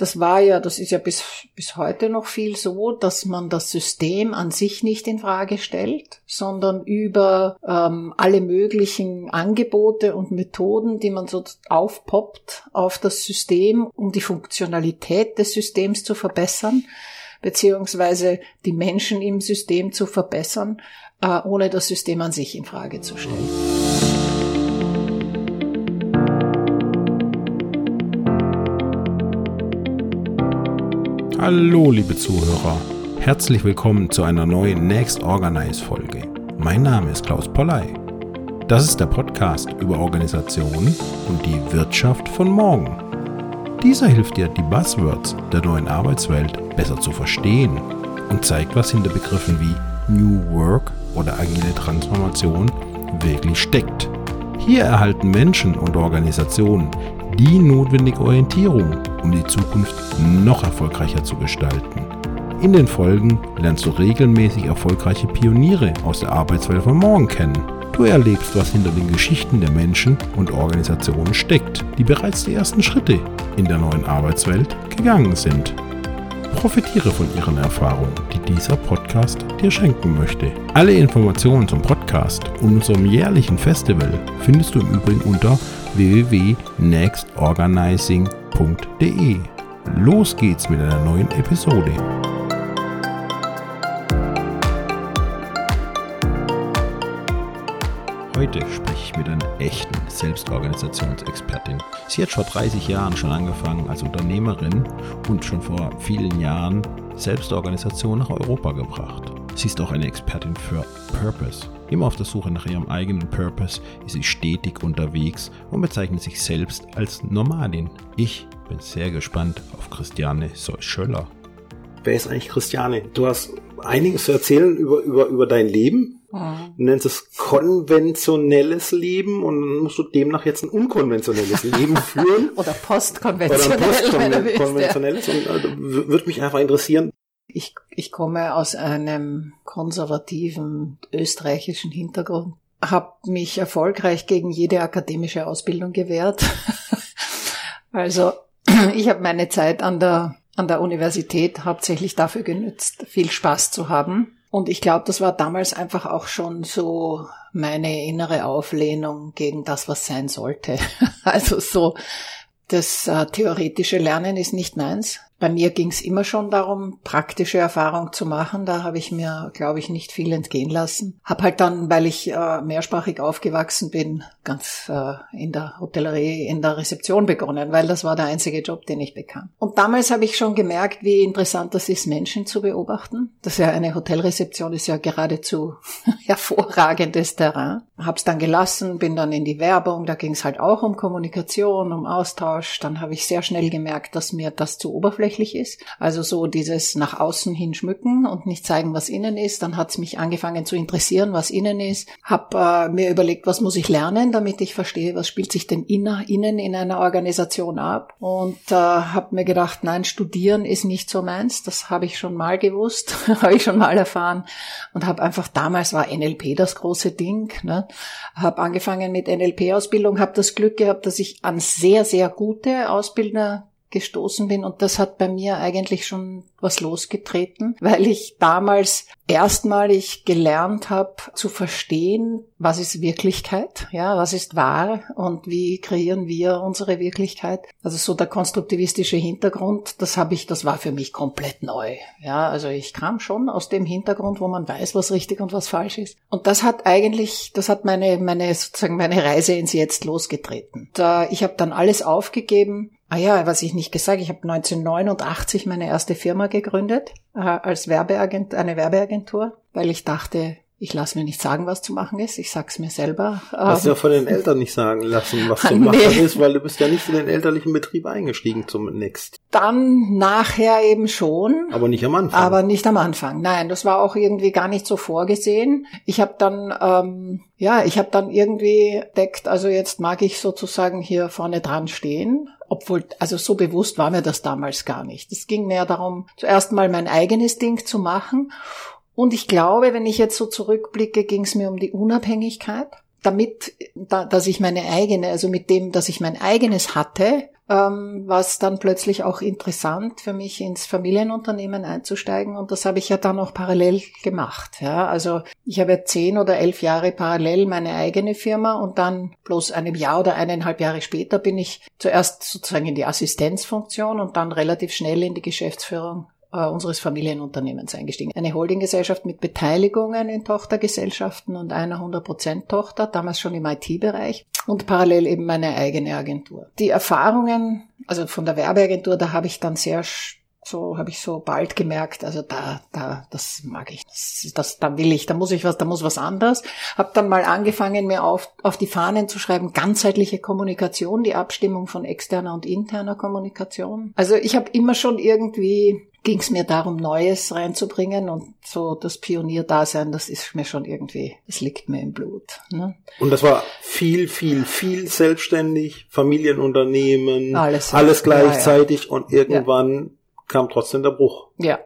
das war ja, das ist ja bis, bis heute noch viel so, dass man das System an sich nicht in Frage stellt, sondern über ähm, alle möglichen Angebote und Methoden, die man so aufpoppt auf das System, um die Funktionalität des Systems zu verbessern, beziehungsweise die Menschen im System zu verbessern, äh, ohne das System an sich in Frage zu stellen. Hallo, liebe Zuhörer. Herzlich willkommen zu einer neuen Next Organize Folge. Mein Name ist Klaus Polley. Das ist der Podcast über Organisation und die Wirtschaft von morgen. Dieser hilft dir, die Buzzwords der neuen Arbeitswelt besser zu verstehen und zeigt, was hinter Begriffen wie New Work oder agile Transformation wirklich steckt. Hier erhalten Menschen und Organisationen die notwendige Orientierung, um die Zukunft noch erfolgreicher zu gestalten. In den Folgen lernst du regelmäßig erfolgreiche Pioniere aus der Arbeitswelt von morgen kennen. Du erlebst, was hinter den Geschichten der Menschen und Organisationen steckt, die bereits die ersten Schritte in der neuen Arbeitswelt gegangen sind. Profitiere von ihren Erfahrungen, die dieser Podcast dir schenken möchte. Alle Informationen zum Podcast und unserem jährlichen Festival findest du im Übrigen unter www.nextorganizing.de. Los geht's mit einer neuen Episode. Heute spreche ich mit einer echten Selbstorganisationsexpertin. Sie hat vor 30 Jahren schon angefangen als Unternehmerin und schon vor vielen Jahren Selbstorganisation nach Europa gebracht. Sie ist auch eine Expertin für Purpose. Immer auf der Suche nach ihrem eigenen Purpose ist sie stetig unterwegs und bezeichnet sich selbst als Nomadin. Ich bin sehr gespannt auf Christiane Schöller. Wer ist eigentlich Christiane? Du hast einiges zu erzählen über, über, über dein Leben. Mhm. Du nennst es konventionelles Leben und dann musst du demnach jetzt ein unkonventionelles Leben führen. Oder postkonventionelles. Oder postkonventionelles. Und also, würde mich einfach interessieren, ich, ich komme aus einem konservativen österreichischen Hintergrund, habe mich erfolgreich gegen jede akademische Ausbildung gewehrt. also ich habe meine Zeit an der, an der Universität hauptsächlich dafür genützt, viel Spaß zu haben. Und ich glaube, das war damals einfach auch schon so meine innere Auflehnung gegen das, was sein sollte. also so, das äh, theoretische Lernen ist nicht meins. Bei mir ging es immer schon darum, praktische Erfahrung zu machen. Da habe ich mir, glaube ich, nicht viel entgehen lassen. Hab halt dann, weil ich äh, mehrsprachig aufgewachsen bin, ganz äh, in der Hotellerie, in der Rezeption begonnen, weil das war der einzige Job, den ich bekam. Und damals habe ich schon gemerkt, wie interessant das ist, Menschen zu beobachten. Das ist ja eine Hotelrezeption ist ja geradezu hervorragendes Terrain. Hab's dann gelassen, bin dann in die Werbung. Da ging es halt auch um Kommunikation, um Austausch. Dann habe ich sehr schnell gemerkt, dass mir das zu oberflächlich oberflächlich ist. Also so dieses nach außen hin schmücken und nicht zeigen, was innen ist. Dann hat es mich angefangen zu interessieren, was innen ist. Hab äh, mir überlegt, was muss ich lernen, damit ich verstehe, was spielt sich denn inner, innen in einer Organisation ab. Und äh, habe mir gedacht, nein, studieren ist nicht so meins. Das habe ich schon mal gewusst, habe ich schon mal erfahren. Und habe einfach, damals war NLP das große Ding. Ne? Habe angefangen mit NLP-Ausbildung, habe das Glück gehabt, dass ich an sehr, sehr gute Ausbilder gestoßen bin und das hat bei mir eigentlich schon was losgetreten, weil ich damals erstmalig gelernt habe zu verstehen, was ist Wirklichkeit, ja, was ist wahr und wie kreieren wir unsere Wirklichkeit. Also so der konstruktivistische Hintergrund, das habe ich, das war für mich komplett neu. Ja, also ich kam schon aus dem Hintergrund, wo man weiß, was richtig und was falsch ist. Und das hat eigentlich, das hat meine, meine sozusagen meine Reise ins Jetzt losgetreten. Da, ich habe dann alles aufgegeben, Ah ja, was ich nicht gesagt, ich habe 1989 meine erste Firma gegründet äh, als Werbeagent, eine Werbeagentur, weil ich dachte, ich lasse mir nicht sagen, was zu machen ist. Ich sag's mir selber. Hast du ja von den Eltern nicht sagen lassen, was zu machen nee. ist, weil du bist ja nicht in den elterlichen Betrieb eingestiegen zum Next. Dann nachher eben schon. Aber nicht am Anfang. Aber nicht am Anfang. Nein, das war auch irgendwie gar nicht so vorgesehen. Ich habe dann, ähm, ja, ich habe dann irgendwie deckt, also jetzt mag ich sozusagen hier vorne dran stehen obwohl, also so bewusst war mir das damals gar nicht. Es ging mehr darum, zuerst mal mein eigenes Ding zu machen und ich glaube, wenn ich jetzt so zurückblicke, ging es mir um die Unabhängigkeit, damit, da, dass ich meine eigene, also mit dem, dass ich mein eigenes hatte, ähm, war es dann plötzlich auch interessant für mich ins Familienunternehmen einzusteigen und das habe ich ja dann auch parallel gemacht. Ja, also ich habe zehn oder elf Jahre parallel meine eigene Firma und dann bloß einem Jahr oder eineinhalb Jahre später bin ich zuerst sozusagen in die Assistenzfunktion und dann relativ schnell in die Geschäftsführung äh, unseres Familienunternehmens eingestiegen. Eine Holdinggesellschaft mit Beteiligungen in Tochtergesellschaften und einer 100% Tochter, damals schon im IT-Bereich und parallel eben meine eigene Agentur. Die Erfahrungen, also von der Werbeagentur, da habe ich dann sehr so habe ich so bald gemerkt, also da, da, das mag ich, das, das, da will ich, da muss ich was, da muss was anderes. Hab dann mal angefangen, mir auf, auf die Fahnen zu schreiben, ganzheitliche Kommunikation, die Abstimmung von externer und interner Kommunikation. Also ich habe immer schon irgendwie ging es mir darum, Neues reinzubringen und so das Pionierdasein, das ist mir schon irgendwie, das liegt mir im Blut. Ne? Und das war viel, viel, viel selbstständig, Familienunternehmen, alles, alles gleichzeitig ja, ja. und irgendwann ja. kam trotzdem der Bruch. Ja.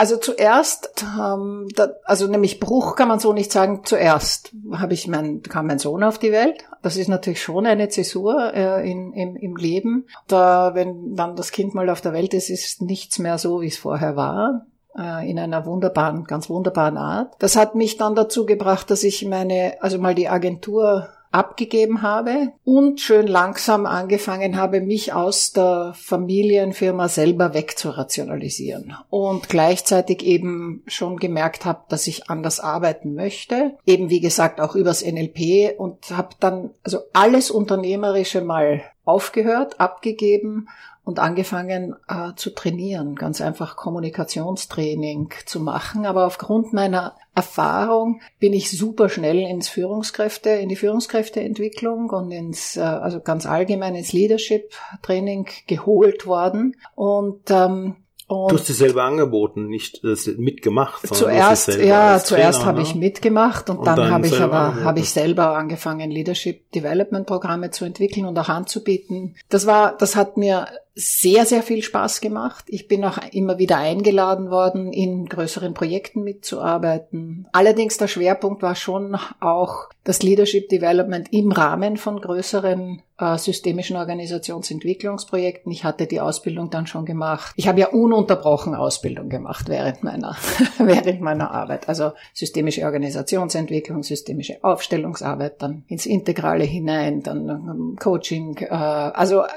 Also zuerst, ähm, da, also nämlich Bruch kann man so nicht sagen. Zuerst habe ich mein, kam mein Sohn auf die Welt. Das ist natürlich schon eine Zäsur äh, in, im, im Leben. Da, wenn dann das Kind mal auf der Welt ist, ist nichts mehr so, wie es vorher war äh, in einer wunderbaren, ganz wunderbaren Art. Das hat mich dann dazu gebracht, dass ich meine, also mal die Agentur abgegeben habe und schön langsam angefangen habe, mich aus der Familienfirma selber wegzurationalisieren. Und gleichzeitig eben schon gemerkt habe, dass ich anders arbeiten möchte, eben wie gesagt auch übers NLP und habe dann also alles Unternehmerische mal aufgehört, abgegeben und angefangen äh, zu trainieren, ganz einfach Kommunikationstraining zu machen. Aber aufgrund meiner Erfahrung bin ich super schnell ins Führungskräfte, in die Führungskräfteentwicklung und ins, äh, also ganz allgemein ins Leadership Training geholt worden. Und ähm, und du hast es selber angeboten, nicht das mitgemacht. Zuerst, ja, zuerst habe ich mitgemacht und, und dann, dann habe ich aber habe ich selber angefangen, Leadership Development Programme zu entwickeln und auch anzubieten. Das war, das hat mir sehr, sehr viel Spaß gemacht. Ich bin auch immer wieder eingeladen worden, in größeren Projekten mitzuarbeiten. Allerdings der Schwerpunkt war schon auch das Leadership Development im Rahmen von größeren äh, systemischen Organisationsentwicklungsprojekten. Ich hatte die Ausbildung dann schon gemacht. Ich habe ja ununterbrochen Ausbildung gemacht während meiner, während meiner Arbeit. Also systemische Organisationsentwicklung, systemische Aufstellungsarbeit, dann ins Integrale hinein, dann ähm, Coaching, äh, also äh,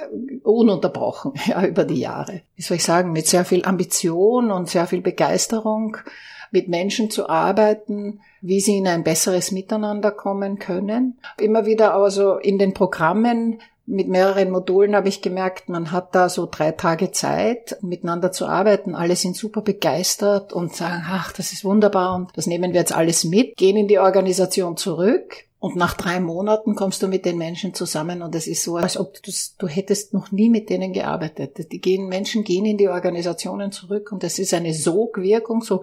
ja, über die Jahre. Wie soll ich sagen, mit sehr viel Ambition und sehr viel Begeisterung mit Menschen zu arbeiten, wie sie in ein besseres Miteinander kommen können. Immer wieder also in den Programmen mit mehreren Modulen habe ich gemerkt, man hat da so drei Tage Zeit, miteinander zu arbeiten. Alle sind super begeistert und sagen, ach, das ist wunderbar und das nehmen wir jetzt alles mit, gehen in die Organisation zurück und nach drei Monaten kommst du mit den Menschen zusammen und es ist so, als ob du, du hättest noch nie mit denen gearbeitet. Die gehen, Menschen gehen in die Organisationen zurück und es ist eine Sogwirkung, so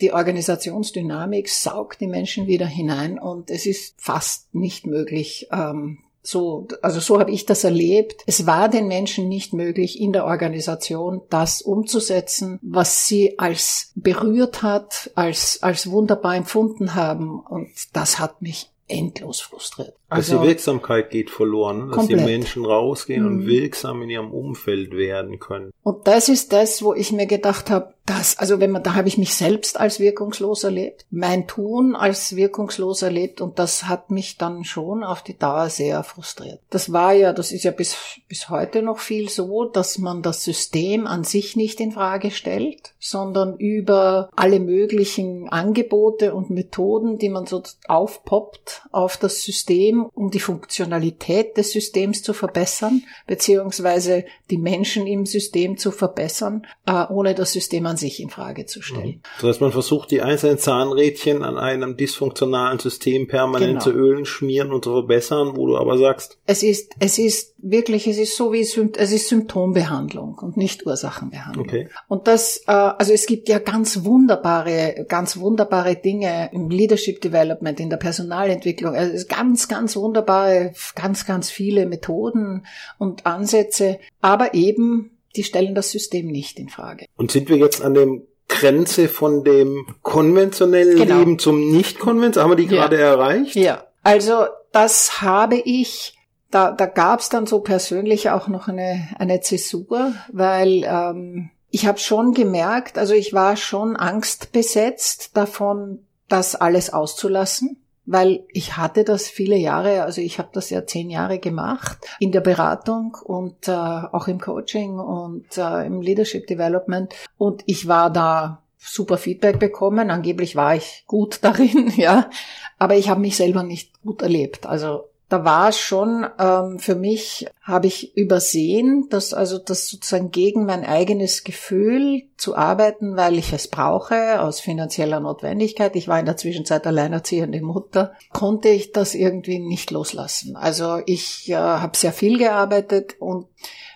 die Organisationsdynamik saugt die Menschen wieder hinein und es ist fast nicht möglich, ähm, so, also so habe ich das erlebt. Es war den Menschen nicht möglich, in der Organisation das umzusetzen, was sie als berührt hat, als, als wunderbar empfunden haben. Und das hat mich endlos frustriert. Also, also die Wirksamkeit geht verloren, dass komplett. die Menschen rausgehen mhm. und wirksam in ihrem Umfeld werden können. Und das ist das, wo ich mir gedacht habe, dass, also wenn man, da habe ich mich selbst als wirkungslos erlebt, mein Tun als wirkungslos erlebt und das hat mich dann schon auf die Dauer sehr frustriert. Das war ja, das ist ja bis, bis heute noch viel so, dass man das System an sich nicht in Frage stellt, sondern über alle möglichen Angebote und Methoden, die man so aufpoppt auf das System um die Funktionalität des Systems zu verbessern, beziehungsweise die Menschen im System zu verbessern, äh, ohne das System an sich in Frage zu stellen. Mhm. Das heißt, man versucht die einzelnen Zahnrädchen an einem dysfunktionalen System permanent genau. zu ölen, schmieren und zu verbessern, wo du aber sagst. Es ist, es ist wirklich, es ist so wie, es ist Symptombehandlung und nicht Ursachenbehandlung. Okay. Und das, äh, also es gibt ja ganz wunderbare, ganz wunderbare Dinge im Leadership Development, in der Personalentwicklung. Also es ganz ganz wunderbare, ganz, ganz viele Methoden und Ansätze, aber eben, die stellen das System nicht in Frage. Und sind wir jetzt an dem Grenze von dem konventionellen genau. Leben zum nicht konventionellen? Haben wir die gerade ja. erreicht? Ja. Also, das habe ich da, da gab es dann so persönlich auch noch eine, eine Zäsur, weil ähm, ich habe schon gemerkt, also ich war schon angstbesetzt davon, das alles auszulassen weil ich hatte das viele Jahre, also ich habe das ja zehn Jahre gemacht in der Beratung und äh, auch im Coaching und äh, im Leadership Development und ich war da super Feedback bekommen. Angeblich war ich gut darin, ja, aber ich habe mich selber nicht gut erlebt. Also da war schon ähm, für mich, habe ich übersehen, dass also das sozusagen gegen mein eigenes Gefühl zu arbeiten, weil ich es brauche, aus finanzieller Notwendigkeit. Ich war in der Zwischenzeit alleinerziehende Mutter, konnte ich das irgendwie nicht loslassen. Also ich äh, habe sehr viel gearbeitet und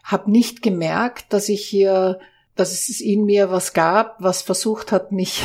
habe nicht gemerkt, dass ich hier dass es in mir was gab, was versucht hat, mich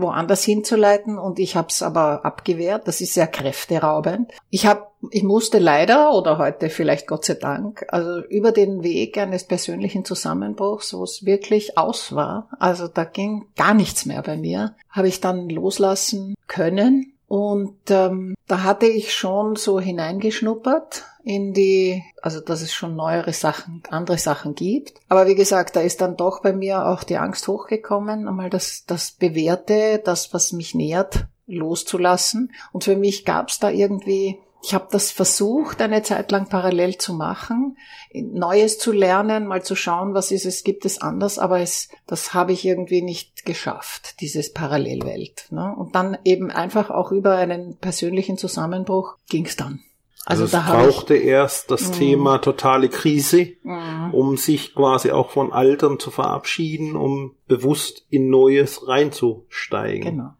woanders hinzuleiten und ich habe es aber abgewehrt. Das ist sehr kräfteraubend. Ich habe, ich musste leider oder heute vielleicht Gott sei Dank, also über den Weg eines persönlichen Zusammenbruchs, wo es wirklich aus war, also da ging gar nichts mehr bei mir, habe ich dann loslassen können und ähm, da hatte ich schon so hineingeschnuppert in die, also dass es schon neuere Sachen, andere Sachen gibt. Aber wie gesagt, da ist dann doch bei mir auch die Angst hochgekommen, einmal das, das Bewährte, das, was mich nährt, loszulassen. Und für mich gab es da irgendwie ich habe das versucht, eine Zeit lang parallel zu machen, Neues zu lernen, mal zu schauen, was ist es, gibt es anders, aber es, das habe ich irgendwie nicht geschafft, dieses Parallelwelt. Ne? Und dann eben einfach auch über einen persönlichen Zusammenbruch ging es dann. Also, also es brauchte ich, erst das mh. Thema totale Krise, mh. um sich quasi auch von Altern zu verabschieden, um bewusst in Neues reinzusteigen. Genau.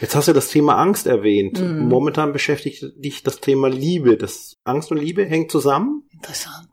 Jetzt hast du das Thema Angst erwähnt. Mhm. Momentan beschäftigt dich das Thema Liebe. Das Angst und Liebe hängt zusammen? Interessant.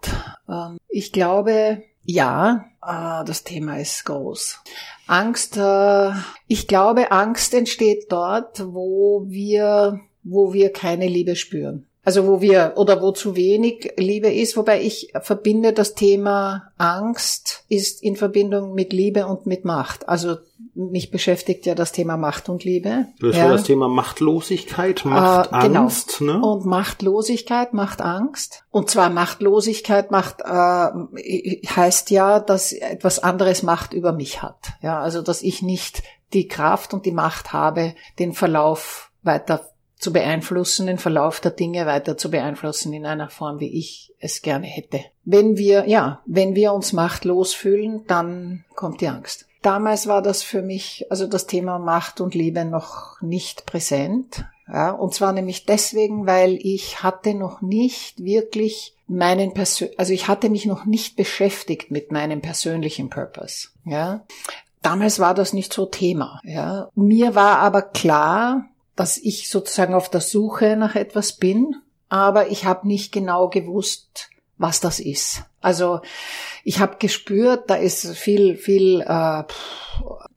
Ähm, ich glaube, ja, äh, das Thema ist groß. Angst, äh, ich glaube, Angst entsteht dort, wo wir, wo wir keine Liebe spüren. Also wo wir oder wo zu wenig Liebe ist, wobei ich verbinde das Thema Angst ist in Verbindung mit Liebe und mit Macht. Also mich beschäftigt ja das Thema Macht und Liebe. Das ja. das Thema Machtlosigkeit, Macht, äh, genau. Angst, ne? Und Machtlosigkeit macht Angst. Und zwar Machtlosigkeit macht äh, heißt ja, dass etwas anderes Macht über mich hat. Ja, also dass ich nicht die Kraft und die Macht habe, den Verlauf weiter zu beeinflussen, den Verlauf der Dinge weiter zu beeinflussen in einer Form, wie ich es gerne hätte. Wenn wir, ja, wenn wir uns machtlos fühlen, dann kommt die Angst. Damals war das für mich, also das Thema Macht und Liebe noch nicht präsent. Ja, und zwar nämlich deswegen, weil ich hatte noch nicht wirklich meinen Persön also ich hatte mich noch nicht beschäftigt mit meinem persönlichen Purpose. Ja, damals war das nicht so Thema. Ja, mir war aber klar, dass ich sozusagen auf der Suche nach etwas bin, aber ich habe nicht genau gewusst, was das ist. Also ich habe gespürt, da ist viel, viel äh,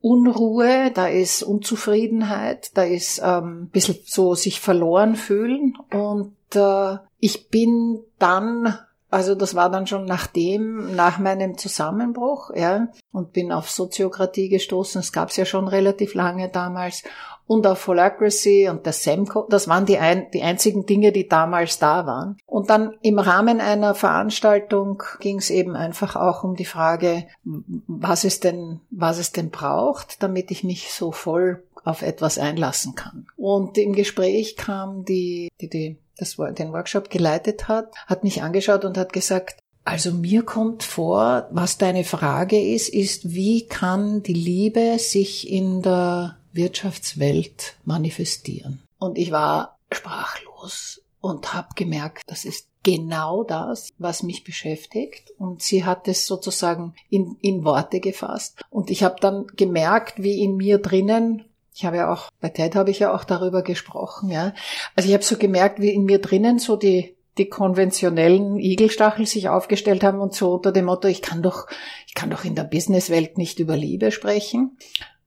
Unruhe, da ist Unzufriedenheit, da ist ähm, ein bisschen so sich verloren fühlen und äh, ich bin dann also das war dann schon nachdem, nach meinem Zusammenbruch, ja, und bin auf Soziokratie gestoßen. Es gab es ja schon relativ lange damals und auf Holacracy und der Semco. Das waren die, ein, die einzigen Dinge, die damals da waren. Und dann im Rahmen einer Veranstaltung ging es eben einfach auch um die Frage, was es denn, was es denn braucht, damit ich mich so voll auf etwas einlassen kann. Und im Gespräch kam die, die, die das den Workshop geleitet hat, hat mich angeschaut und hat gesagt, also mir kommt vor, was deine Frage ist, ist, wie kann die Liebe sich in der Wirtschaftswelt manifestieren. Und ich war sprachlos und habe gemerkt, das ist genau das, was mich beschäftigt. Und sie hat es sozusagen in, in Worte gefasst. Und ich habe dann gemerkt, wie in mir drinnen, ich habe ja auch, bei TED habe ich ja auch darüber gesprochen, ja. Also ich habe so gemerkt, wie in mir drinnen so die, die konventionellen Igelstachel sich aufgestellt haben und so unter dem Motto, ich kann doch, ich kann doch in der Businesswelt nicht über Liebe sprechen.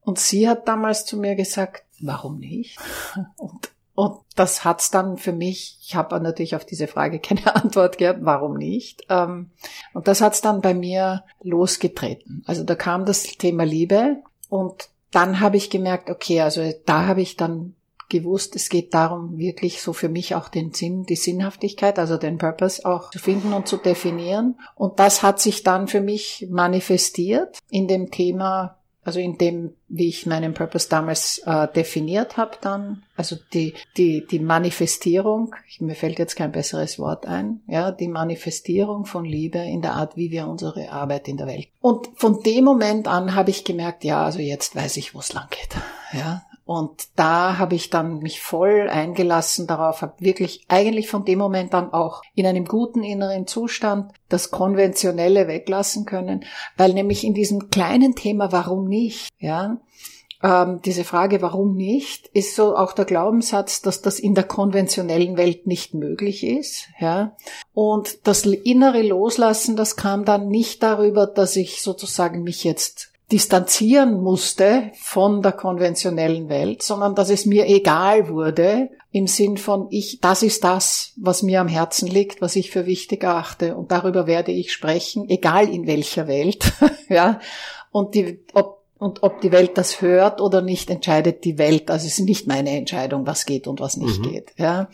Und sie hat damals zu mir gesagt, warum nicht? Und, und das hat's dann für mich, ich habe natürlich auf diese Frage keine Antwort gehabt, warum nicht? Ähm, und das hat's dann bei mir losgetreten. Also da kam das Thema Liebe und dann habe ich gemerkt, okay, also da habe ich dann gewusst, es geht darum, wirklich so für mich auch den Sinn, die Sinnhaftigkeit, also den Purpose auch zu finden und zu definieren. Und das hat sich dann für mich manifestiert in dem Thema also in dem, wie ich meinen Purpose damals äh, definiert habe, dann, also die die die Manifestierung, mir fällt jetzt kein besseres Wort ein, ja, die Manifestierung von Liebe in der Art, wie wir unsere Arbeit in der Welt. Und von dem Moment an habe ich gemerkt, ja, also jetzt weiß ich, wo es lang geht, ja. Und da habe ich dann mich voll eingelassen darauf, habe wirklich eigentlich von dem Moment an auch in einem guten inneren Zustand das Konventionelle weglassen können, weil nämlich in diesem kleinen Thema, warum nicht, ja, ähm, diese Frage, warum nicht, ist so auch der Glaubenssatz, dass das in der konventionellen Welt nicht möglich ist, ja. Und das innere Loslassen, das kam dann nicht darüber, dass ich sozusagen mich jetzt distanzieren musste von der konventionellen Welt, sondern dass es mir egal wurde im Sinn von ich, das ist das, was mir am Herzen liegt, was ich für wichtig erachte und darüber werde ich sprechen, egal in welcher Welt, ja. Und die, ob, und ob die Welt das hört oder nicht, entscheidet die Welt. Also es ist nicht meine Entscheidung, was geht und was nicht mhm. geht, ja.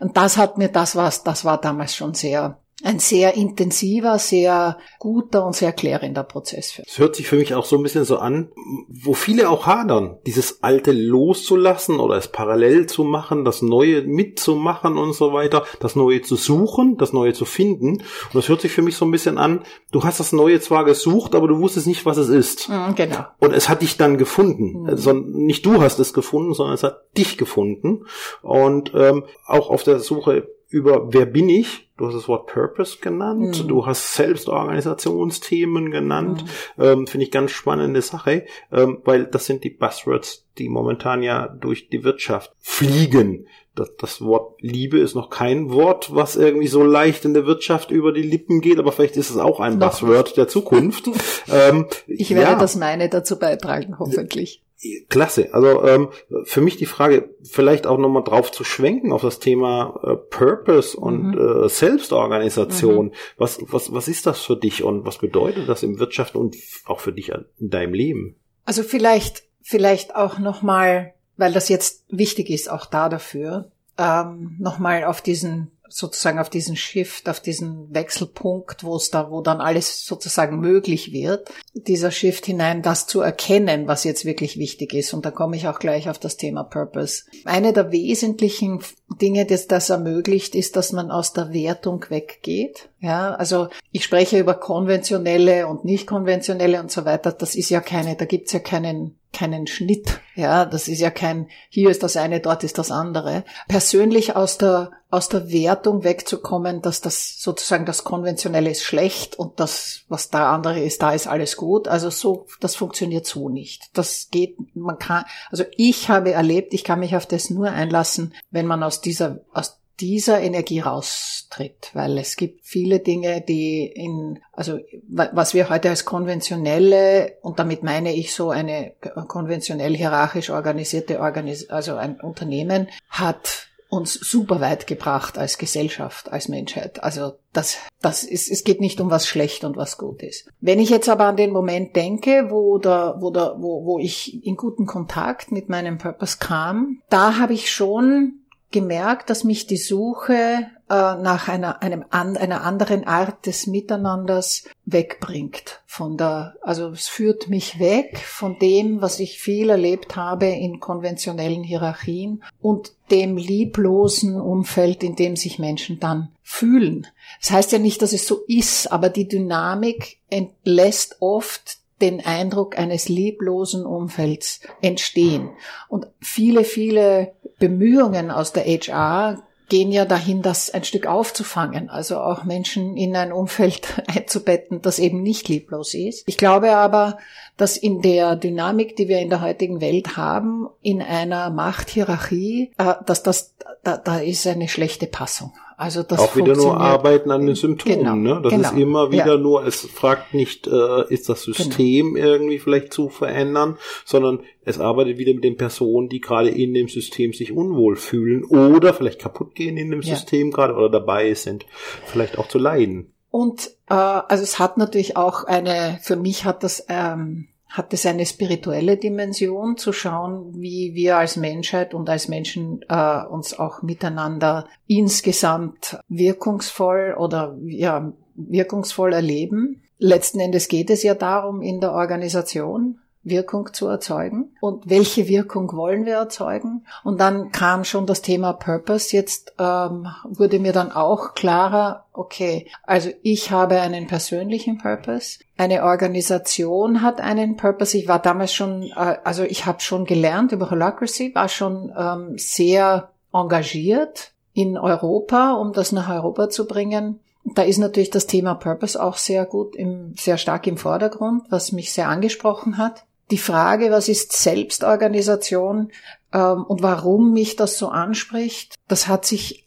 Und das hat mir, das war, das war damals schon sehr, ein sehr intensiver, sehr guter und sehr klärender Prozess. Es hört sich für mich auch so ein bisschen so an, wo viele auch hadern, dieses Alte loszulassen oder es parallel zu machen, das Neue mitzumachen und so weiter, das Neue zu suchen, das Neue zu finden. Und das hört sich für mich so ein bisschen an, du hast das Neue zwar gesucht, aber du wusstest nicht, was es ist. Mhm, genau. Und es hat dich dann gefunden. Mhm. Also nicht du hast es gefunden, sondern es hat dich gefunden. Und ähm, auch auf der Suche über wer bin ich, du hast das Wort Purpose genannt, mhm. du hast Selbstorganisationsthemen genannt, mhm. ähm, finde ich ganz spannende Sache, ähm, weil das sind die Buzzwords, die momentan ja durch die Wirtschaft fliegen. Das, das Wort Liebe ist noch kein Wort, was irgendwie so leicht in der Wirtschaft über die Lippen geht, aber vielleicht ist es auch ein noch Buzzword der Zukunft. ähm, ich werde ja. das meine dazu beitragen, hoffentlich. Klasse. Also ähm, für mich die Frage, vielleicht auch nochmal drauf zu schwenken auf das Thema äh, Purpose und mhm. äh, Selbstorganisation. Mhm. Was, was, was ist das für dich und was bedeutet das im Wirtschaft und auch für dich in deinem Leben? Also vielleicht, vielleicht auch nochmal, weil das jetzt wichtig ist, auch da dafür, ähm, nochmal auf diesen sozusagen auf diesen Shift, auf diesen Wechselpunkt, wo es da, wo dann alles sozusagen möglich wird, dieser Shift hinein, das zu erkennen, was jetzt wirklich wichtig ist. Und da komme ich auch gleich auf das Thema Purpose. Eine der wesentlichen Dinge, die das ermöglicht, ist, dass man aus der Wertung weggeht. Ja, also ich spreche über konventionelle und nicht konventionelle und so weiter. Das ist ja keine, da gibt's ja keinen keinen Schnitt. Ja, das ist ja kein, hier ist das eine, dort ist das andere. Persönlich aus der, aus der Wertung wegzukommen, dass das sozusagen das Konventionelle ist schlecht und das, was da andere ist, da ist alles gut. Also so, das funktioniert so nicht. Das geht, man kann, also ich habe erlebt, ich kann mich auf das nur einlassen, wenn man aus dieser, aus dieser Energie raustritt, weil es gibt viele Dinge, die in, also was wir heute als konventionelle, und damit meine ich so eine konventionell hierarchisch organisierte Organis also ein Unternehmen, hat uns super weit gebracht als Gesellschaft, als Menschheit. Also das, das ist, es geht nicht um was schlecht und was gut ist. Wenn ich jetzt aber an den Moment denke, wo da, wo da, wo, wo ich in guten Kontakt mit meinem Purpose kam, da habe ich schon gemerkt, dass mich die Suche äh, nach einer, einem, einer anderen Art des Miteinanders wegbringt von der, also es führt mich weg von dem, was ich viel erlebt habe in konventionellen Hierarchien und dem lieblosen Umfeld, in dem sich Menschen dann fühlen. Das heißt ja nicht, dass es so ist, aber die Dynamik lässt oft den Eindruck eines lieblosen Umfelds entstehen. Und viele, viele Bemühungen aus der HR gehen ja dahin, das ein Stück aufzufangen, also auch Menschen in ein Umfeld einzubetten, das eben nicht lieblos ist. Ich glaube aber, dass in der Dynamik, die wir in der heutigen Welt haben, in einer Machthierarchie, äh, dass das, da, da ist eine schlechte Passung. Also das auch wieder nur arbeiten an den Symptomen. Genau, ne? Das genau, ist immer wieder ja. nur, es fragt nicht, äh, ist das System genau. irgendwie vielleicht zu verändern, sondern es arbeitet wieder mit den Personen, die gerade in dem System sich unwohl fühlen oder vielleicht kaputt gehen in dem ja. System gerade oder dabei sind, vielleicht auch zu leiden. Und äh, also es hat natürlich auch eine, für mich hat das ähm, hat es eine spirituelle Dimension, zu schauen, wie wir als Menschheit und als Menschen äh, uns auch miteinander insgesamt wirkungsvoll oder ja, wirkungsvoll erleben. Letzten Endes geht es ja darum in der Organisation, Wirkung zu erzeugen und welche Wirkung wollen wir erzeugen. Und dann kam schon das Thema Purpose. Jetzt ähm, wurde mir dann auch klarer, okay, also ich habe einen persönlichen Purpose, eine Organisation hat einen Purpose. Ich war damals schon, äh, also ich habe schon gelernt über Holacracy, war schon ähm, sehr engagiert in Europa, um das nach Europa zu bringen. Da ist natürlich das Thema Purpose auch sehr gut, im, sehr stark im Vordergrund, was mich sehr angesprochen hat die Frage, was ist Selbstorganisation ähm, und warum mich das so anspricht, das hat sich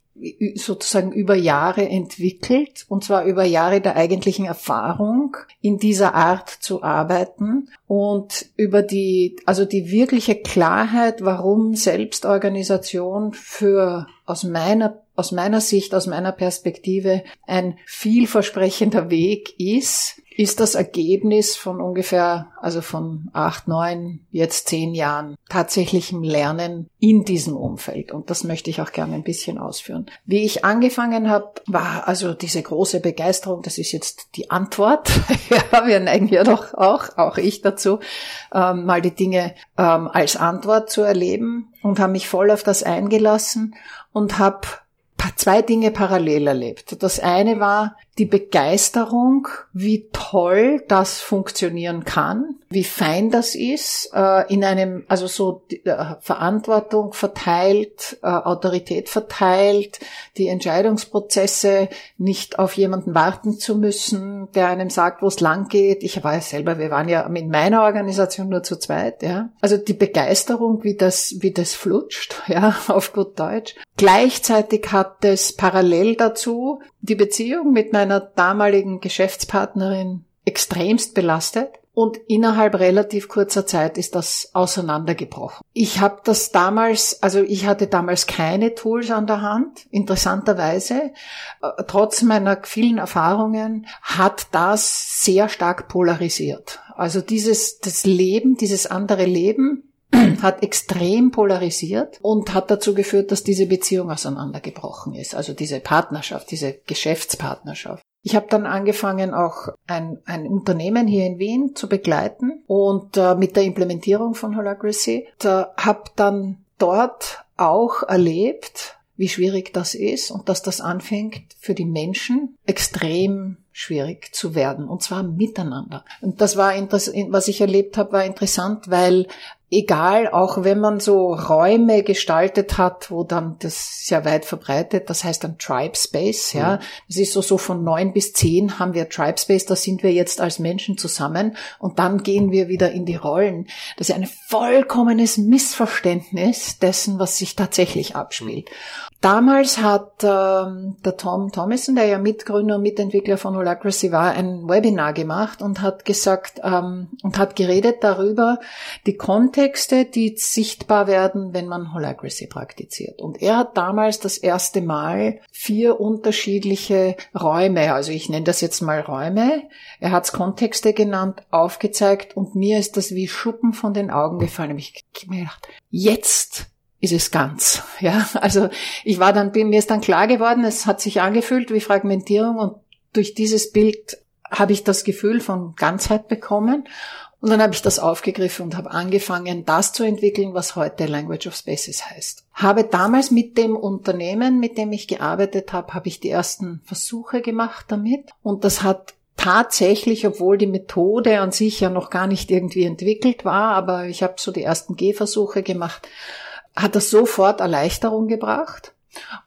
sozusagen über Jahre entwickelt, und zwar über Jahre der eigentlichen Erfahrung, in dieser Art zu arbeiten. Und über die, also die wirkliche Klarheit, warum Selbstorganisation für aus meiner aus meiner Sicht, aus meiner Perspektive ein vielversprechender Weg ist, ist das Ergebnis von ungefähr, also von acht, neun, jetzt zehn Jahren tatsächlichem Lernen in diesem Umfeld. Und das möchte ich auch gerne ein bisschen ausführen. Wie ich angefangen habe, war also diese große Begeisterung, das ist jetzt die Antwort. ja, wir neigen ja doch auch, auch ich dazu, ähm, mal die Dinge ähm, als Antwort zu erleben und habe mich voll auf das eingelassen und habe zwei Dinge parallel erlebt. Das eine war die Begeisterung, wie toll das funktionieren kann, wie fein das ist, äh, in einem, also so äh, Verantwortung verteilt, äh, Autorität verteilt, die Entscheidungsprozesse nicht auf jemanden warten zu müssen, der einem sagt, wo es lang geht. Ich war ja selber, wir waren ja mit meiner Organisation nur zu zweit, ja. Also die Begeisterung, wie das, wie das flutscht, ja, auf gut Deutsch. Gleichzeitig hat es parallel dazu die Beziehung mit meiner damaligen Geschäftspartnerin extremst belastet und innerhalb relativ kurzer Zeit ist das auseinandergebrochen. Ich habe das damals, also ich hatte damals keine Tools an der Hand, interessanterweise. Äh, trotz meiner vielen Erfahrungen hat das sehr stark polarisiert. Also dieses, das Leben, dieses andere Leben hat extrem polarisiert und hat dazu geführt, dass diese Beziehung auseinandergebrochen ist. Also diese Partnerschaft, diese Geschäftspartnerschaft. Ich habe dann angefangen, auch ein, ein Unternehmen hier in Wien zu begleiten und äh, mit der Implementierung von Holacracy. Habe dann dort auch erlebt, wie schwierig das ist und dass das anfängt für die Menschen extrem schwierig zu werden und zwar miteinander. Und das war was ich erlebt habe, war interessant, weil egal, auch wenn man so Räume gestaltet hat, wo dann das sehr weit verbreitet, das heißt dann Tribe Space, ja. Mhm. Das ist so, so von neun bis zehn haben wir Tribe Space, da sind wir jetzt als Menschen zusammen und dann gehen wir wieder in die Rollen. Das ist ein vollkommenes Missverständnis dessen, was sich tatsächlich abspielt. Damals hat ähm, der Tom Thomason, der ja Mitgründer und Mitentwickler von Holacracy war, ein Webinar gemacht und hat gesagt ähm, und hat geredet darüber, die Kontexte, die sichtbar werden, wenn man Holacracy praktiziert. Und er hat damals das erste Mal vier unterschiedliche Räume, also ich nenne das jetzt mal Räume, er hat es Kontexte genannt, aufgezeigt und mir ist das wie Schuppen von den Augen gefallen. Ich habe mir gedacht, jetzt ist es ganz. Ja, also ich war dann, bin mir ist dann klar geworden, es hat sich angefühlt wie Fragmentierung und durch dieses Bild habe ich das Gefühl von Ganzheit bekommen. Und dann habe ich das aufgegriffen und habe angefangen, das zu entwickeln, was heute Language of Spaces heißt. Habe damals mit dem Unternehmen, mit dem ich gearbeitet habe, habe ich die ersten Versuche gemacht damit. Und das hat tatsächlich, obwohl die Methode an sich ja noch gar nicht irgendwie entwickelt war, aber ich habe so die ersten Gehversuche gemacht, hat das sofort Erleichterung gebracht.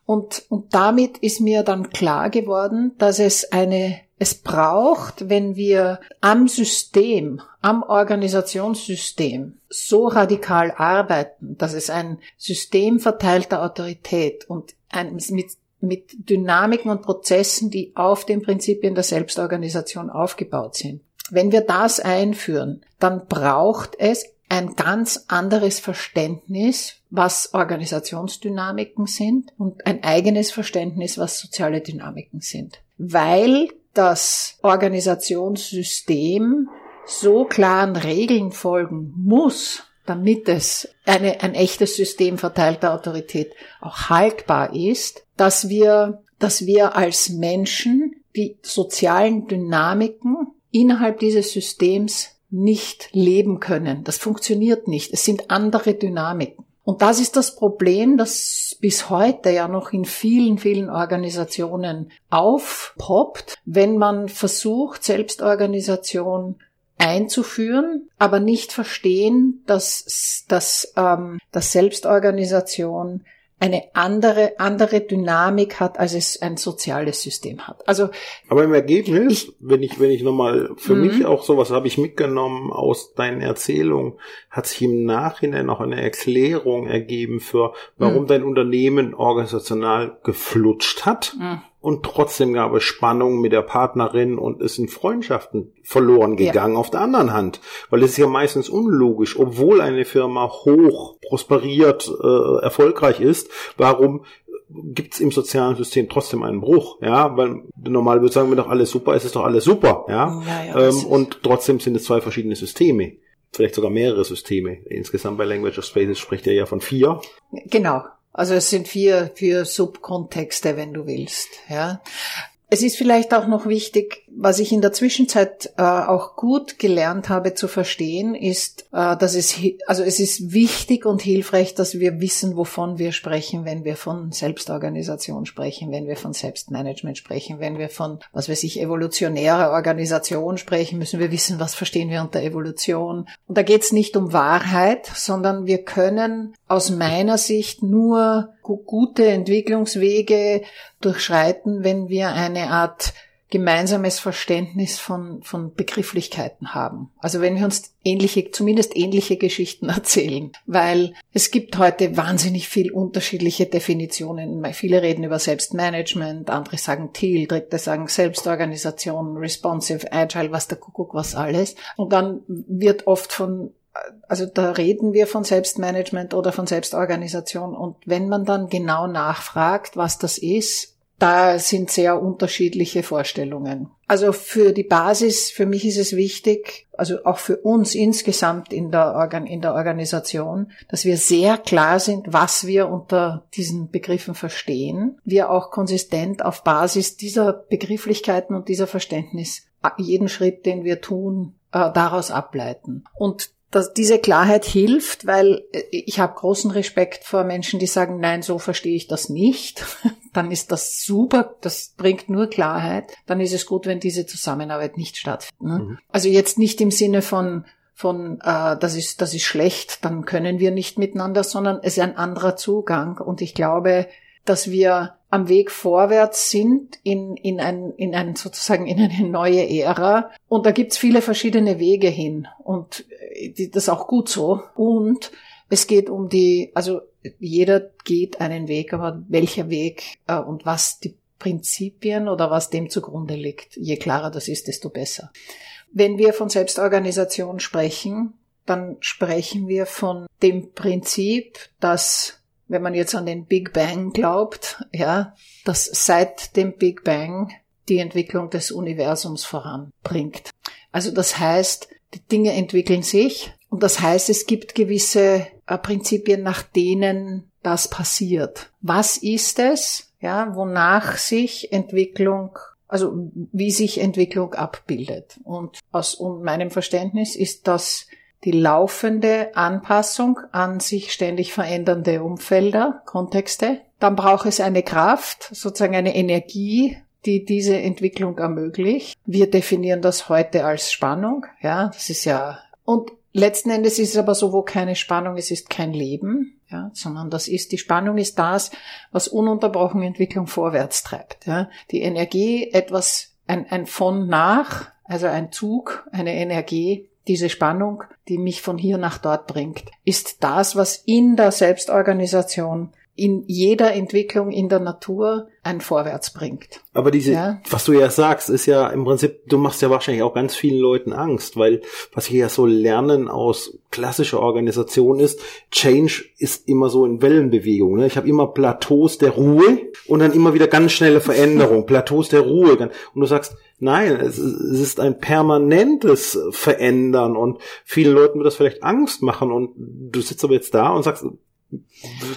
Und, und damit ist mir dann klar geworden, dass es eine, es braucht, wenn wir am System, am Organisationssystem so radikal arbeiten, dass es ein System verteilter Autorität und ein, mit, mit Dynamiken und Prozessen, die auf den Prinzipien der Selbstorganisation aufgebaut sind. Wenn wir das einführen, dann braucht es ein ganz anderes Verständnis, was Organisationsdynamiken sind und ein eigenes Verständnis, was soziale Dynamiken sind. Weil das Organisationssystem so klaren Regeln folgen muss, damit es eine, ein echtes System verteilter Autorität auch haltbar ist, dass wir, dass wir als Menschen die sozialen Dynamiken innerhalb dieses Systems nicht leben können. Das funktioniert nicht. Es sind andere Dynamiken. Und das ist das Problem, das bis heute ja noch in vielen, vielen Organisationen aufpoppt, wenn man versucht, Selbstorganisation einzuführen, aber nicht verstehen, dass, dass, ähm, dass Selbstorganisation eine andere, andere Dynamik hat, als es ein soziales System hat. Also. Aber im Ergebnis, ich, wenn ich, wenn ich nochmal, für mhm. mich auch sowas habe ich mitgenommen aus deinen Erzählungen, hat sich im Nachhinein auch eine Erklärung ergeben für, warum mhm. dein Unternehmen organisational geflutscht hat. Mhm und trotzdem gab es Spannung mit der Partnerin und es sind Freundschaften verloren gegangen ja. auf der anderen Hand. Weil es ist ja meistens unlogisch, obwohl eine Firma hoch prosperiert, äh, erfolgreich ist, warum gibt es im sozialen System trotzdem einen Bruch, ja, weil normal würde sagen, wenn doch alles super ist, ist doch alles super, ja, ja, ja ähm, und trotzdem sind es zwei verschiedene Systeme, vielleicht sogar mehrere Systeme. Insgesamt bei Language of Spaces spricht er ja von vier. Genau, also es sind vier, vier Subkontexte, wenn du willst. Ja. Es ist vielleicht auch noch wichtig, was ich in der Zwischenzeit äh, auch gut gelernt habe zu verstehen, ist, äh, dass es, also es ist wichtig und hilfreich, dass wir wissen, wovon wir sprechen, wenn wir von Selbstorganisation sprechen, wenn wir von Selbstmanagement sprechen, wenn wir von, was weiß ich, evolutionärer Organisation sprechen, müssen wir wissen, was verstehen wir unter Evolution. Und da geht es nicht um Wahrheit, sondern wir können aus meiner Sicht nur gute Entwicklungswege durchschreiten, wenn wir eine Art gemeinsames Verständnis von, von Begrifflichkeiten haben. Also wenn wir uns ähnliche, zumindest ähnliche Geschichten erzählen, weil es gibt heute wahnsinnig viel unterschiedliche Definitionen. Viele reden über Selbstmanagement, andere sagen Thiel, Dritte sagen Selbstorganisation, Responsive, Agile, was der Kuckuck, was alles. Und dann wird oft von also da reden wir von Selbstmanagement oder von Selbstorganisation. Und wenn man dann genau nachfragt, was das ist, da sind sehr unterschiedliche Vorstellungen. Also für die Basis, für mich ist es wichtig, also auch für uns insgesamt in der, Organ in der Organisation, dass wir sehr klar sind, was wir unter diesen Begriffen verstehen. Wir auch konsistent auf Basis dieser Begrifflichkeiten und dieser Verständnis jeden Schritt, den wir tun, äh, daraus ableiten. Und dass diese Klarheit hilft, weil äh, ich habe großen Respekt vor Menschen, die sagen, nein, so verstehe ich das nicht. Dann ist das super, das bringt nur Klarheit. Dann ist es gut, wenn diese Zusammenarbeit nicht stattfindet. Ne? Mhm. Also jetzt nicht im Sinne von von äh, das ist das ist schlecht, dann können wir nicht miteinander, sondern es ist ein anderer Zugang und ich glaube, dass wir am Weg vorwärts sind in, in, ein, in ein sozusagen in eine neue Ära. Und da gibt's viele verschiedene Wege hin. Und äh, das ist auch gut so. Und es geht um die, also jeder geht einen Weg, aber welcher Weg äh, und was die Prinzipien oder was dem zugrunde liegt. Je klarer das ist, desto besser. Wenn wir von Selbstorganisation sprechen, dann sprechen wir von dem Prinzip, dass wenn man jetzt an den Big Bang glaubt, ja, dass seit dem Big Bang die Entwicklung des Universums voranbringt. Also das heißt, die Dinge entwickeln sich und das heißt, es gibt gewisse äh, Prinzipien, nach denen das passiert. Was ist es, ja, wonach sich Entwicklung also wie sich Entwicklung abbildet. Und aus meinem Verständnis ist das die laufende Anpassung an sich ständig verändernde Umfelder, Kontexte. Dann braucht es eine Kraft, sozusagen eine Energie, die diese Entwicklung ermöglicht. Wir definieren das heute als Spannung, ja, das ist ja, und letzten Endes ist es aber so, wo keine Spannung ist, ist kein Leben, ja, sondern das ist, die Spannung ist das, was ununterbrochen Entwicklung vorwärts treibt, ja. Die Energie, etwas, ein, ein von nach, also ein Zug, eine Energie, diese Spannung, die mich von hier nach dort bringt, ist das, was in der Selbstorganisation in jeder Entwicklung in der Natur ein Vorwärts bringt. Aber diese, ja. was du ja sagst, ist ja im Prinzip, du machst ja wahrscheinlich auch ganz vielen Leuten Angst, weil was wir ja so lernen aus klassischer Organisation ist, Change ist immer so in Wellenbewegung. Ne? Ich habe immer Plateaus der Ruhe und dann immer wieder ganz schnelle Veränderung, Plateaus der Ruhe. Und du sagst, nein, es ist ein permanentes Verändern und vielen Leuten wird das vielleicht Angst machen und du sitzt aber jetzt da und sagst,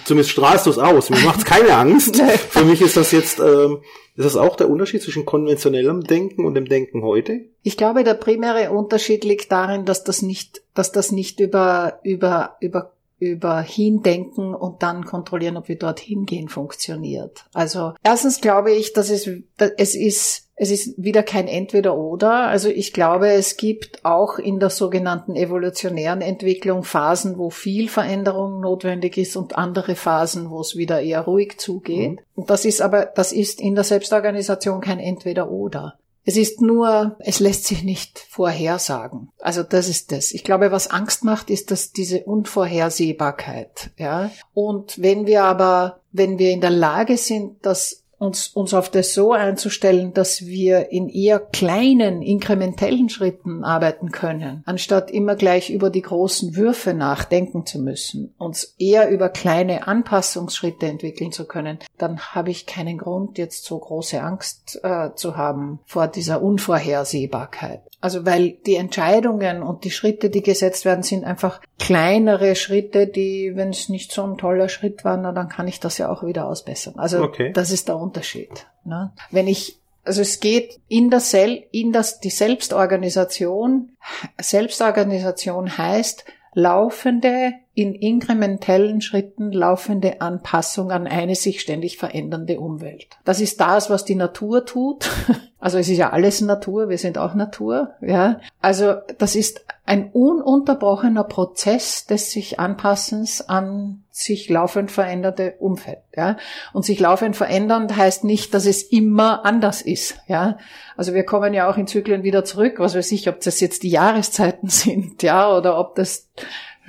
Zumindest strahlst du es aus. Mir macht keine Angst. Für mich ist das jetzt, ähm, ist das auch der Unterschied zwischen konventionellem Denken und dem Denken heute? Ich glaube, der primäre Unterschied liegt darin, dass das nicht, dass das nicht über, über, über über hindenken und dann kontrollieren, ob wir dorthin gehen, funktioniert. Also erstens glaube ich, dass es, es ist es ist wieder kein Entweder-Oder. Also ich glaube, es gibt auch in der sogenannten evolutionären Entwicklung Phasen, wo viel Veränderung notwendig ist und andere Phasen, wo es wieder eher ruhig zugeht. Mhm. Und das ist aber, das ist in der Selbstorganisation kein Entweder-Oder. Es ist nur, es lässt sich nicht vorhersagen. Also das ist das. Ich glaube, was Angst macht, ist dass diese Unvorhersehbarkeit, ja. Und wenn wir aber, wenn wir in der Lage sind, das uns, uns auf das so einzustellen, dass wir in eher kleinen, inkrementellen Schritten arbeiten können, anstatt immer gleich über die großen Würfe nachdenken zu müssen, uns eher über kleine Anpassungsschritte entwickeln zu können, dann habe ich keinen Grund, jetzt so große Angst äh, zu haben vor dieser Unvorhersehbarkeit. Also weil die Entscheidungen und die Schritte, die gesetzt werden, sind einfach kleinere Schritte, die, wenn es nicht so ein toller Schritt war, na, dann kann ich das ja auch wieder ausbessern. Also okay. das ist der Unterschied. Ne? Wenn ich also es geht in der Sel in das die Selbstorganisation. Selbstorganisation heißt laufende in inkrementellen Schritten laufende Anpassung an eine sich ständig verändernde Umwelt. Das ist das, was die Natur tut. Also es ist ja alles Natur, wir sind auch Natur, ja. Also das ist ein ununterbrochener Prozess des sich Anpassens an sich laufend veränderte Umfeld, ja. Und sich laufend verändern heißt nicht, dass es immer anders ist, ja. Also wir kommen ja auch in Zyklen wieder zurück, was weiß ich, ob das jetzt die Jahreszeiten sind, ja, oder ob das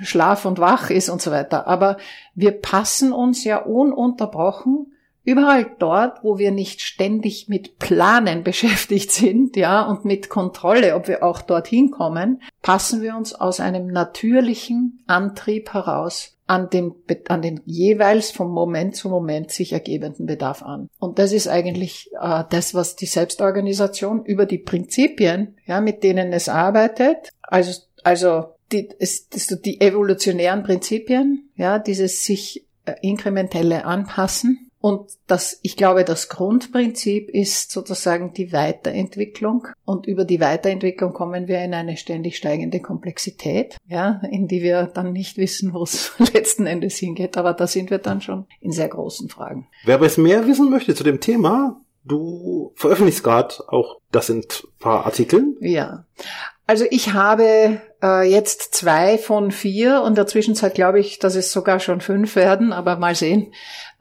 Schlaf und Wach ist und so weiter. Aber wir passen uns ja ununterbrochen Überall dort, wo wir nicht ständig mit Planen beschäftigt sind, ja, und mit Kontrolle, ob wir auch dorthin kommen, passen wir uns aus einem natürlichen Antrieb heraus an den, an den jeweils vom Moment zu Moment sich ergebenden Bedarf an. Und das ist eigentlich äh, das, was die Selbstorganisation über die Prinzipien, ja, mit denen es arbeitet, also, also die, es, die evolutionären Prinzipien, ja, dieses sich äh, inkrementelle Anpassen. Und das, ich glaube, das Grundprinzip ist sozusagen die Weiterentwicklung. Und über die Weiterentwicklung kommen wir in eine ständig steigende Komplexität, ja, in die wir dann nicht wissen, wo es letzten Endes hingeht. Aber da sind wir dann schon in sehr großen Fragen. Wer aber mehr wissen möchte zu dem Thema, du veröffentlichst gerade auch, das sind paar Artikel. Ja. Also ich habe äh, jetzt zwei von vier und der Zwischenzeit glaube ich, dass es sogar schon fünf werden, aber mal sehen,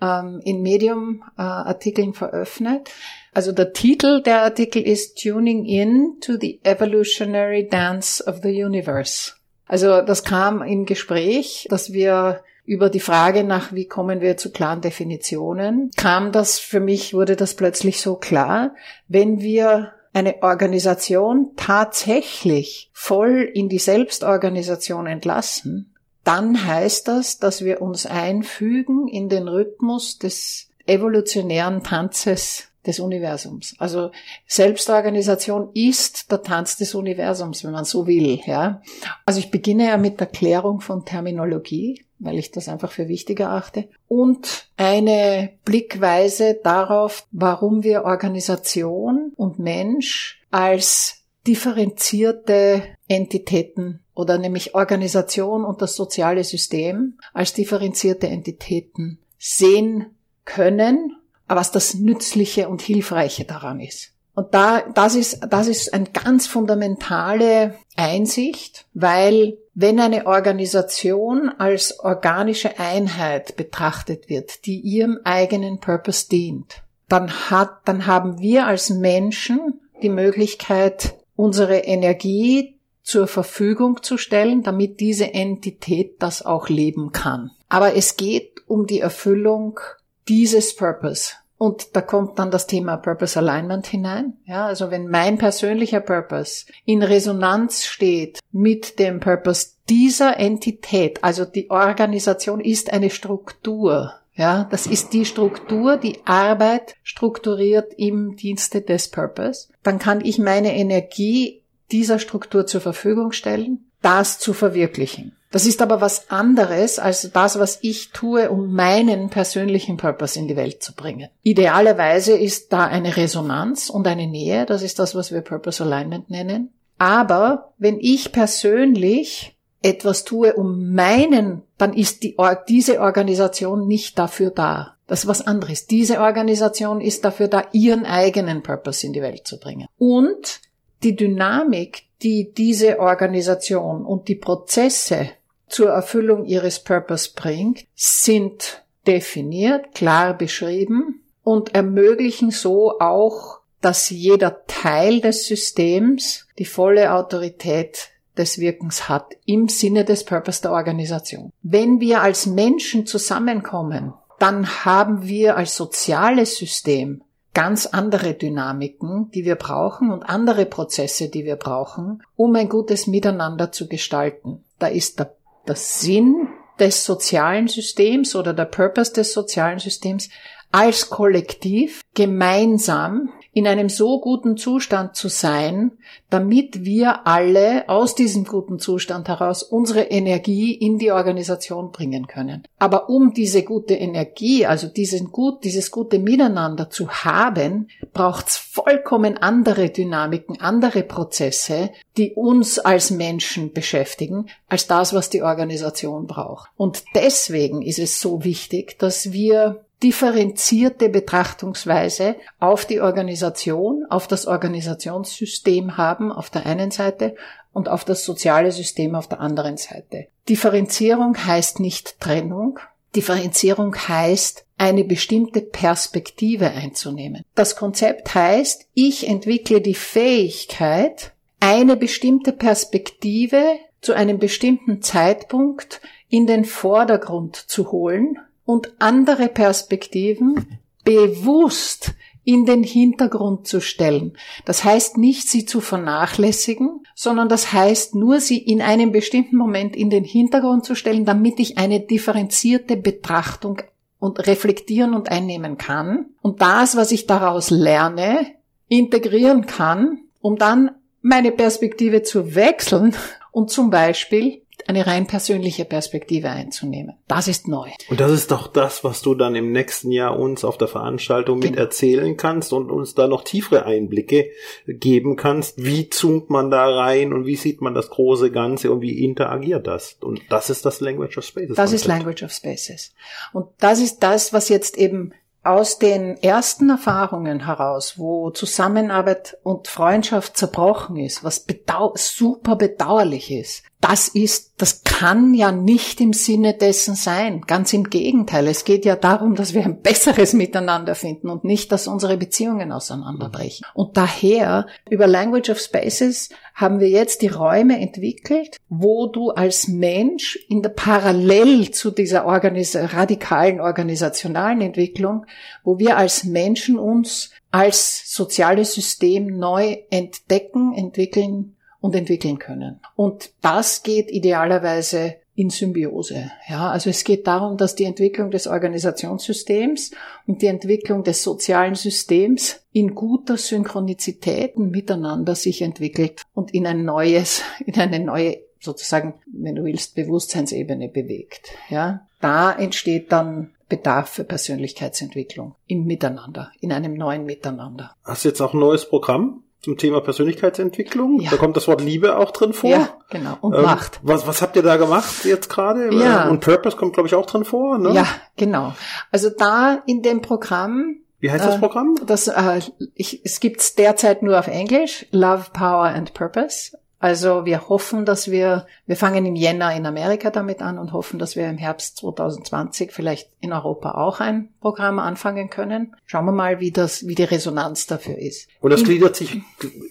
ähm, in Medium-Artikeln äh, veröffentlicht. Also der Titel der Artikel ist Tuning in to the Evolutionary Dance of the Universe. Also das kam im Gespräch, dass wir über die Frage nach, wie kommen wir zu klaren Definitionen, kam das für mich, wurde das plötzlich so klar, wenn wir eine Organisation tatsächlich voll in die Selbstorganisation entlassen, dann heißt das, dass wir uns einfügen in den Rhythmus des evolutionären Tanzes des Universums. Also Selbstorganisation ist der Tanz des Universums, wenn man so will, ja. Also ich beginne ja mit der Klärung von Terminologie, weil ich das einfach für wichtig erachte und eine Blickweise darauf, warum wir Organisation und Mensch als differenzierte Entitäten oder nämlich Organisation und das soziale System als differenzierte Entitäten sehen können was das Nützliche und Hilfreiche daran ist. Und da, das ist, das ist eine ganz fundamentale Einsicht, weil wenn eine Organisation als organische Einheit betrachtet wird, die ihrem eigenen Purpose dient, dann hat, dann haben wir als Menschen die Möglichkeit, unsere Energie zur Verfügung zu stellen, damit diese Entität das auch leben kann. Aber es geht um die Erfüllung dieses Purpose. Und da kommt dann das Thema Purpose Alignment hinein. Ja, also wenn mein persönlicher Purpose in Resonanz steht mit dem Purpose dieser Entität, also die Organisation ist eine Struktur. Ja, das ist die Struktur, die Arbeit strukturiert im Dienste des Purpose. Dann kann ich meine Energie dieser Struktur zur Verfügung stellen, das zu verwirklichen. Das ist aber was anderes als das, was ich tue, um meinen persönlichen Purpose in die Welt zu bringen. Idealerweise ist da eine Resonanz und eine Nähe, das ist das, was wir Purpose Alignment nennen. Aber wenn ich persönlich etwas tue, um meinen, dann ist die, diese Organisation nicht dafür da. Das ist was anderes. Diese Organisation ist dafür da, ihren eigenen Purpose in die Welt zu bringen. Und die Dynamik, die diese Organisation und die Prozesse zur Erfüllung ihres Purpose bringt, sind definiert, klar beschrieben und ermöglichen so auch, dass jeder Teil des Systems die volle Autorität des Wirkens hat im Sinne des Purpose der Organisation. Wenn wir als Menschen zusammenkommen, dann haben wir als soziales System ganz andere Dynamiken, die wir brauchen und andere Prozesse, die wir brauchen, um ein gutes Miteinander zu gestalten. Da ist der der Sinn des sozialen Systems oder der Purpose des sozialen Systems als Kollektiv gemeinsam in einem so guten Zustand zu sein, damit wir alle aus diesem guten Zustand heraus unsere Energie in die Organisation bringen können. Aber um diese gute Energie, also diesen gut, dieses gute Miteinander zu haben, braucht's vollkommen andere Dynamiken, andere Prozesse, die uns als Menschen beschäftigen, als das, was die Organisation braucht. Und deswegen ist es so wichtig, dass wir differenzierte Betrachtungsweise auf die Organisation, auf das Organisationssystem haben auf der einen Seite und auf das soziale System auf der anderen Seite. Differenzierung heißt nicht Trennung. Differenzierung heißt, eine bestimmte Perspektive einzunehmen. Das Konzept heißt, ich entwickle die Fähigkeit, eine bestimmte Perspektive zu einem bestimmten Zeitpunkt in den Vordergrund zu holen und andere Perspektiven bewusst in den Hintergrund zu stellen. Das heißt nicht, sie zu vernachlässigen, sondern das heißt nur, sie in einem bestimmten Moment in den Hintergrund zu stellen, damit ich eine differenzierte Betrachtung und reflektieren und einnehmen kann und das, was ich daraus lerne, integrieren kann, um dann meine Perspektive zu wechseln und zum Beispiel eine rein persönliche Perspektive einzunehmen. Das ist neu. Und das ist doch das, was du dann im nächsten Jahr uns auf der Veranstaltung genau. mit erzählen kannst und uns da noch tiefere Einblicke geben kannst. Wie zoomt man da rein und wie sieht man das große Ganze und wie interagiert das? Und das ist das Language of Spaces. Das ist Language of Spaces. Und das ist das, was jetzt eben aus den ersten Erfahrungen heraus, wo Zusammenarbeit und Freundschaft zerbrochen ist, was bedau super bedauerlich ist, das ist, das kann ja nicht im Sinne dessen sein. Ganz im Gegenteil. Es geht ja darum, dass wir ein besseres Miteinander finden und nicht, dass unsere Beziehungen auseinanderbrechen. Und daher, über Language of Spaces haben wir jetzt die Räume entwickelt, wo du als Mensch in der parallel zu dieser Organis radikalen organisationalen Entwicklung, wo wir als Menschen uns als soziales System neu entdecken, entwickeln und entwickeln können. Und das geht idealerweise in Symbiose. Ja, also es geht darum, dass die Entwicklung des Organisationssystems und die Entwicklung des sozialen Systems in guter Synchronizität miteinander sich entwickelt und in ein neues, in eine neue sozusagen, wenn du willst, Bewusstseinsebene bewegt. Ja, da entsteht dann Bedarf für Persönlichkeitsentwicklung im Miteinander, in einem neuen Miteinander. Hast du jetzt auch ein neues Programm? Zum Thema Persönlichkeitsentwicklung. Ja. Da kommt das Wort Liebe auch drin vor. Ja, genau. Und ähm, Macht. Was, was habt ihr da gemacht jetzt gerade? Ja. Und Purpose kommt, glaube ich, auch drin vor. Ne? Ja, genau. Also da in dem Programm. Wie heißt das äh, Programm? Das, äh, ich, es gibt's derzeit nur auf Englisch. Love, Power and Purpose. Also wir hoffen, dass wir, wir fangen im Jänner in Amerika damit an und hoffen, dass wir im Herbst 2020 vielleicht in Europa auch ein Programm anfangen können. Schauen wir mal, wie das, wie die Resonanz dafür ist. Und das gliedert sich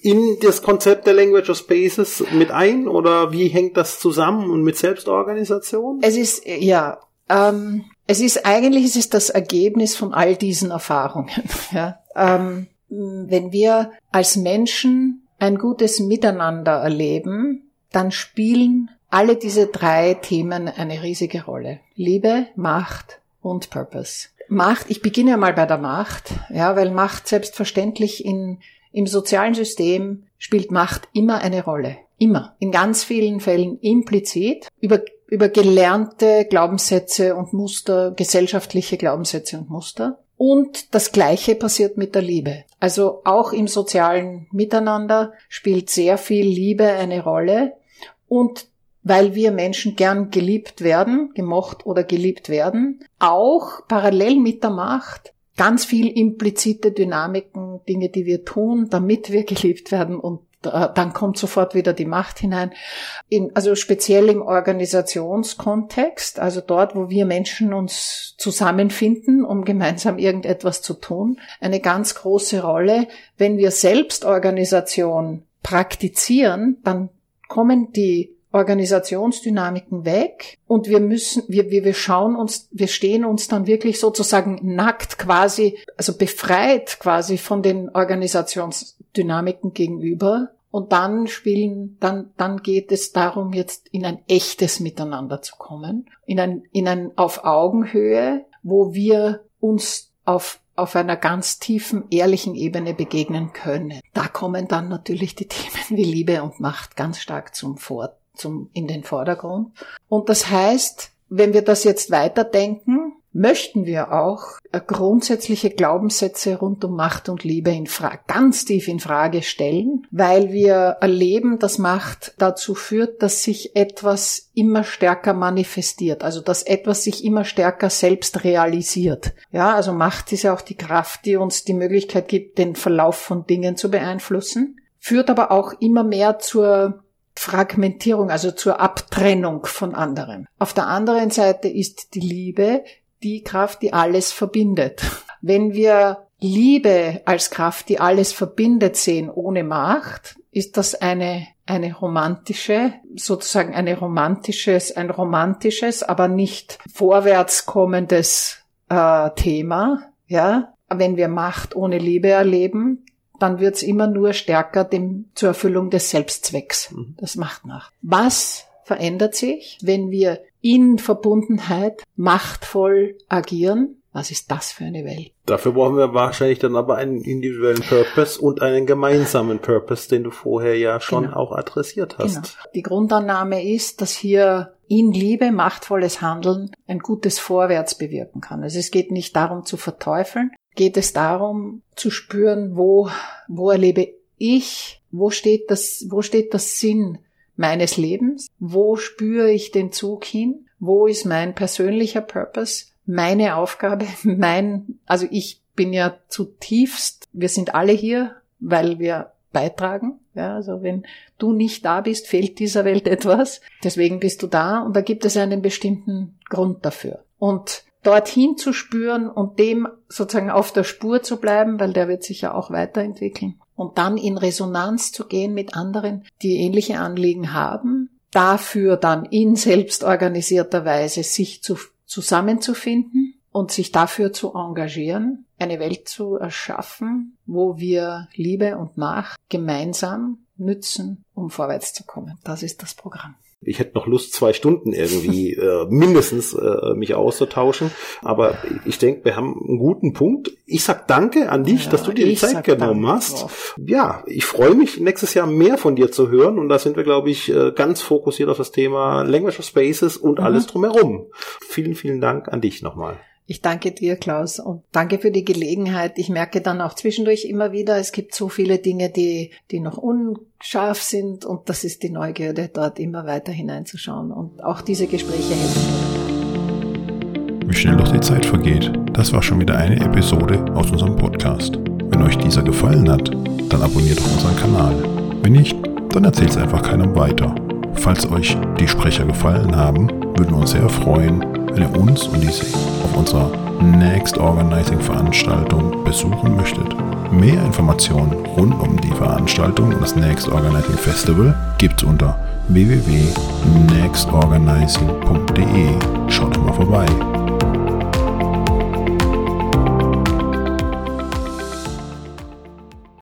in das Konzept der Language of Spaces mit ein oder wie hängt das zusammen und mit Selbstorganisation? Es ist, ja, ähm, es ist eigentlich es ist das Ergebnis von all diesen Erfahrungen. Ja? Ähm, wenn wir als Menschen ein gutes Miteinander erleben, dann spielen alle diese drei Themen eine riesige Rolle. Liebe, Macht und Purpose. Macht, ich beginne mal bei der Macht, ja, weil Macht selbstverständlich in, im sozialen System spielt Macht immer eine Rolle. Immer. In ganz vielen Fällen implizit über, über gelernte Glaubenssätze und Muster, gesellschaftliche Glaubenssätze und Muster. Und das Gleiche passiert mit der Liebe. Also auch im sozialen Miteinander spielt sehr viel Liebe eine Rolle. Und weil wir Menschen gern geliebt werden, gemocht oder geliebt werden, auch parallel mit der Macht ganz viel implizite Dynamiken, Dinge, die wir tun, damit wir geliebt werden und dann kommt sofort wieder die Macht hinein. In, also speziell im Organisationskontext, also dort, wo wir Menschen uns zusammenfinden, um gemeinsam irgendetwas zu tun, eine ganz große Rolle. Wenn wir Selbstorganisation praktizieren, dann kommen die Organisationsdynamiken weg und wir müssen, wir, wir, wir schauen uns, wir stehen uns dann wirklich sozusagen nackt quasi, also befreit quasi von den Organisationsdynamiken gegenüber. Und dann spielen, dann, dann geht es darum, jetzt in ein echtes Miteinander zu kommen, in ein, in ein auf Augenhöhe, wo wir uns auf auf einer ganz tiefen, ehrlichen Ebene begegnen können. Da kommen dann natürlich die Themen wie Liebe und Macht ganz stark zum Vor zum, in den Vordergrund. Und das heißt, wenn wir das jetzt weiterdenken, möchten wir auch äh, grundsätzliche Glaubenssätze rund um Macht und Liebe in ganz tief in Frage stellen, weil wir erleben, dass Macht dazu führt, dass sich etwas immer stärker manifestiert, also dass etwas sich immer stärker selbst realisiert. Ja, also Macht ist ja auch die Kraft, die uns die Möglichkeit gibt, den Verlauf von Dingen zu beeinflussen, führt aber auch immer mehr zur Fragmentierung, also zur Abtrennung von anderen. Auf der anderen Seite ist die Liebe die Kraft, die alles verbindet. Wenn wir Liebe als Kraft, die alles verbindet, sehen ohne Macht, ist das eine, eine romantische, sozusagen eine romantisches, ein romantisches, aber nicht vorwärts kommendes äh, Thema. Ja, wenn wir Macht ohne Liebe erleben, dann wird's immer nur stärker dem, zur Erfüllung des Selbstzwecks. Mhm. Das macht nach. Was verändert sich, wenn wir in Verbundenheit machtvoll agieren? Was ist das für eine Welt? Dafür brauchen wir wahrscheinlich dann aber einen individuellen Purpose und einen gemeinsamen Purpose, den du vorher ja schon genau. auch adressiert hast. Genau. Die Grundannahme ist, dass hier in Liebe machtvolles Handeln ein gutes Vorwärts bewirken kann. Also es geht nicht darum zu verteufeln, geht es darum zu spüren, wo, wo erlebe ich, wo steht das, wo steht das Sinn meines Lebens, wo spüre ich den Zug hin, wo ist mein persönlicher Purpose, meine Aufgabe, mein, also ich bin ja zutiefst, wir sind alle hier, weil wir beitragen. Ja, also wenn du nicht da bist, fehlt dieser Welt etwas. Deswegen bist du da und da gibt es einen bestimmten Grund dafür. Und dorthin zu spüren und dem sozusagen auf der Spur zu bleiben, weil der wird sich ja auch weiterentwickeln. Und dann in Resonanz zu gehen mit anderen, die ähnliche Anliegen haben, dafür dann in selbstorganisierter Weise sich zu, zusammenzufinden und sich dafür zu engagieren, eine Welt zu erschaffen, wo wir Liebe und Macht gemeinsam nützen, um vorwärts zu kommen. Das ist das Programm. Ich hätte noch Lust, zwei Stunden irgendwie äh, mindestens äh, mich auszutauschen. Aber ich denke, wir haben einen guten Punkt. Ich sag danke an dich, ja, dass du dir die Zeit genommen danke. hast. Ja, ich freue mich, nächstes Jahr mehr von dir zu hören. Und da sind wir, glaube ich, äh, ganz fokussiert auf das Thema Language of Spaces und mhm. alles drumherum. Vielen, vielen Dank an dich nochmal. Ich danke dir, Klaus, und danke für die Gelegenheit. Ich merke dann auch zwischendurch immer wieder, es gibt so viele Dinge, die, die noch unscharf sind, und das ist die Neugierde, dort immer weiter hineinzuschauen. Und auch diese Gespräche helfen. Wie schnell doch die Zeit vergeht. Das war schon wieder eine Episode aus unserem Podcast. Wenn euch dieser gefallen hat, dann abonniert doch unseren Kanal. Wenn nicht, dann erzählt es einfach keinem weiter. Falls euch die Sprecher gefallen haben, würden wir uns sehr freuen, wenn ihr uns und diese auf unserer Next Organizing Veranstaltung besuchen möchtet. Mehr Informationen rund um die Veranstaltung und das Next Organizing Festival gibt es unter www.nextorganizing.de. Schaut mal vorbei.